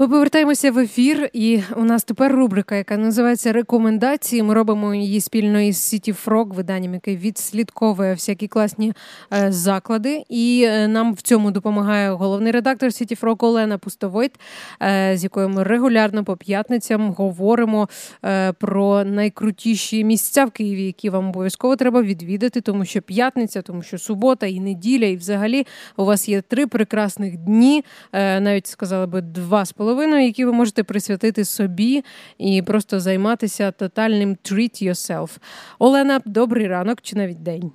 Ми повертаємося в ефір, і у нас тепер рубрика, яка називається Рекомендації. Ми робимо її спільно із City Frog, виданням, яке відслідковує всякі класні е, заклади. І е, нам в цьому допомагає головний редактор City Frog Олена Пустовойт, е, з якою ми регулярно по п'ятницям говоримо про найкрутіші місця в Києві, які вам обов'язково треба відвідати, тому що п'ятниця, тому що субота і неділя, і взагалі у вас є три прекрасних дні, навіть сказала би два з половиною, які ви можете присвятити собі і просто займатися тотальним treat yourself. Олена, добрий ранок чи навіть день.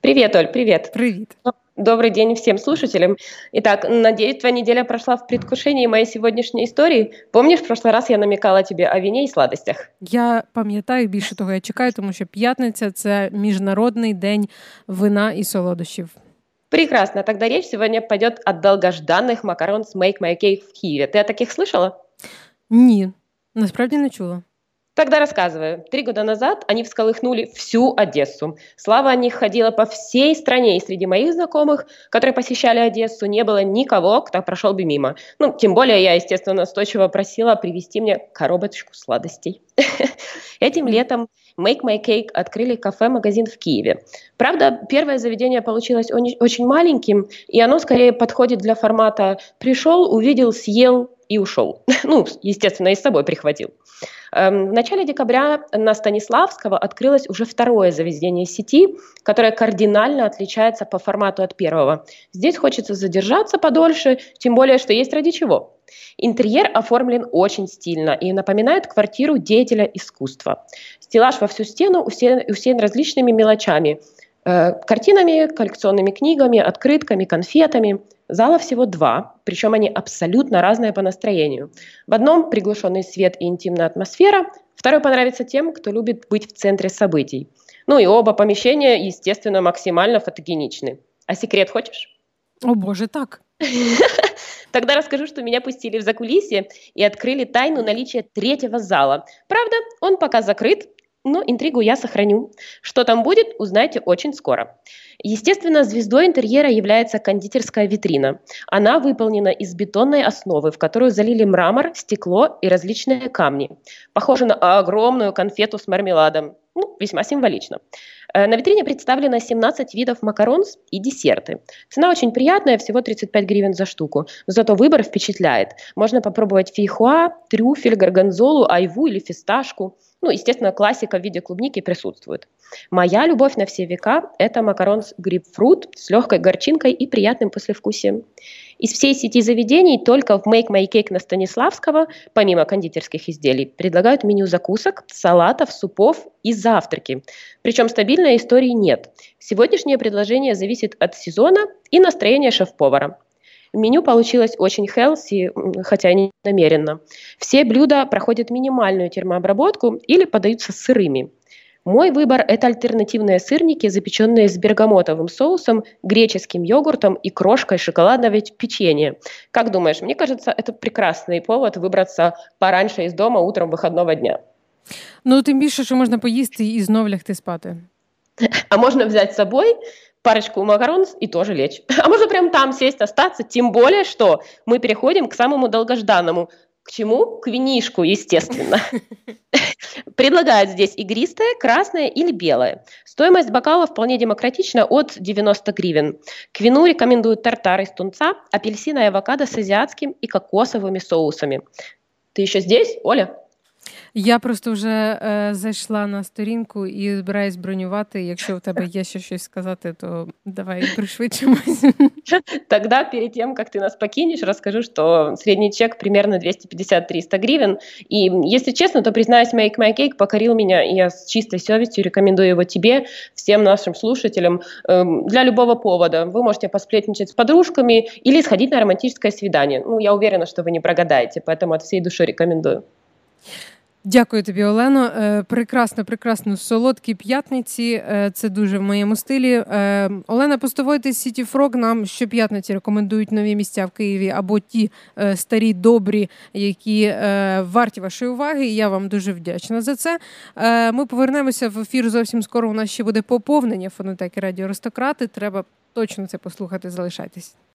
Привет, Оль, привет. Привіт. Добрый день всем слушателям. Итак, надеюсь, твоя неделя прошла в предвкушении моей сегодняшней истории. Помнишь, в прошлый раз я намекала тебе о вине и сладостях? Я пам'ятаю більше того, я чекаю, тому що п'ятниця це міжнародний день вина і солодощів. Прекрасно. Тогда речь сегодня пойдет о долгожданных макарон с Make My Cake в Киеве. Ты о таких слышала? Ні, насправді не чула. Тогда рассказываю. Три года назад они всколыхнули всю Одессу. Слава о них ходила по всей стране, и среди моих знакомых, которые посещали Одессу, не было никого, кто прошел бы мимо. Ну, тем более я, естественно, настойчиво просила привезти мне коробочку сладостей. Этим летом Make My Cake открыли кафе-магазин в Киеве. Правда, первое заведение получилось очень маленьким, и оно скорее подходит для формата «пришел, увидел, съел и ушел». Ну, естественно, и с собой прихватил. Эм, в начале декабря на Станиславского открылось уже второе заведение сети, которое кардинально отличается по формату от первого. Здесь хочется задержаться подольше, тем более, что есть ради чего. Интерьер оформлен очень стильно и напоминает квартиру деятеля искусства. Стеллаж во всю стену усеян, усеян различными мелочами. Э, картинами, коллекционными книгами, открытками, конфетами. Зала всего два, причем они абсолютно разные по настроению. В одном приглушенный свет и интимная атмосфера, второй понравится тем, кто любит быть в центре событий. Ну и оба помещения, естественно, максимально фотогеничны. А секрет хочешь? О боже, так. Тогда расскажу, что меня пустили в закулисье и открыли тайну наличия третьего зала. Правда, он пока закрыт, но интригу я сохраню. Что там будет, узнаете очень скоро. Естественно, звездой интерьера является кондитерская витрина. Она выполнена из бетонной основы, в которую залили мрамор, стекло и различные камни. Похоже на огромную конфету с мармеладом. Ну, весьма символично. Э, на витрине представлено 17 видов макарон и десерты. Цена очень приятная, всего 35 гривен за штуку. Зато выбор впечатляет. Можно попробовать фейхуа, трюфель, горгонзолу, айву или фисташку. Ну, естественно, классика в виде клубники присутствует. Моя любовь на все века – это макарон с грейпфрут с легкой горчинкой и приятным послевкусием. Из всей сети заведений только в Make My Cake на Станиславского, помимо кондитерских изделий, предлагают меню закусок, салатов, супов и завтраки. Причем стабильной истории нет. Сегодняшнее предложение зависит от сезона и настроения шеф-повара. Меню получилось очень healthy, хотя и не намеренно. Все блюда проходят минимальную термообработку или подаются сырыми. Мой выбор – это альтернативные сырники, запеченные с бергамотовым соусом, греческим йогуртом и крошкой шоколадного печенья. Как думаешь, мне кажется, это прекрасный повод выбраться пораньше из дома утром выходного дня. Ну, тим більше, що можна поїсти і знов лягти спати. А можно взять с собой парочку макарон и тоже лечь. А можно прям там сесть, остаться, тем более, что мы переходим к самому долгожданному. к чему? К винишку, естественно. Предлагают здесь игристое, красное или белое. Стоимость бокала вполне демократична от 90 гривен. К вину рекомендуют тартар из тунца, апельсина и авокадо с азиатским и кокосовыми соусами. Ты еще здесь, Оля? Я просто вже е, зайшла на сторінку і збираюсь бронювати. Якщо у тебе є ще щось сказати, то давай пришвидшимось. Тогда перед тем, как ты нас покинешь, расскажу, что средний чек примерно 250-300 гривен. И, если честно, то, признаюсь, Make My Cake покорил меня, и я с чистой совестью рекомендую его тебе, всем нашим слушателям, э, для любого повода. Вы можете посплетничать с подружками или сходить на романтическое свидание. Ну, я уверена, что вы не прогадаете, поэтому от всей души рекомендую. Дякую тобі, Олено. Е, прекрасно, прекрасно солодкі п'ятниці. Е, це дуже в моєму стилі. Е, Олена Постовойте City Frog нам щоп'ятниці рекомендують нові місця в Києві або ті старі добрі, які варті вашої уваги. Я вам дуже вдячна за це. Ми повернемося в ефір зовсім скоро. У нас ще буде поповнення фонотеки Радіо Аристократи. Треба точно це послухати. Залишайтесь.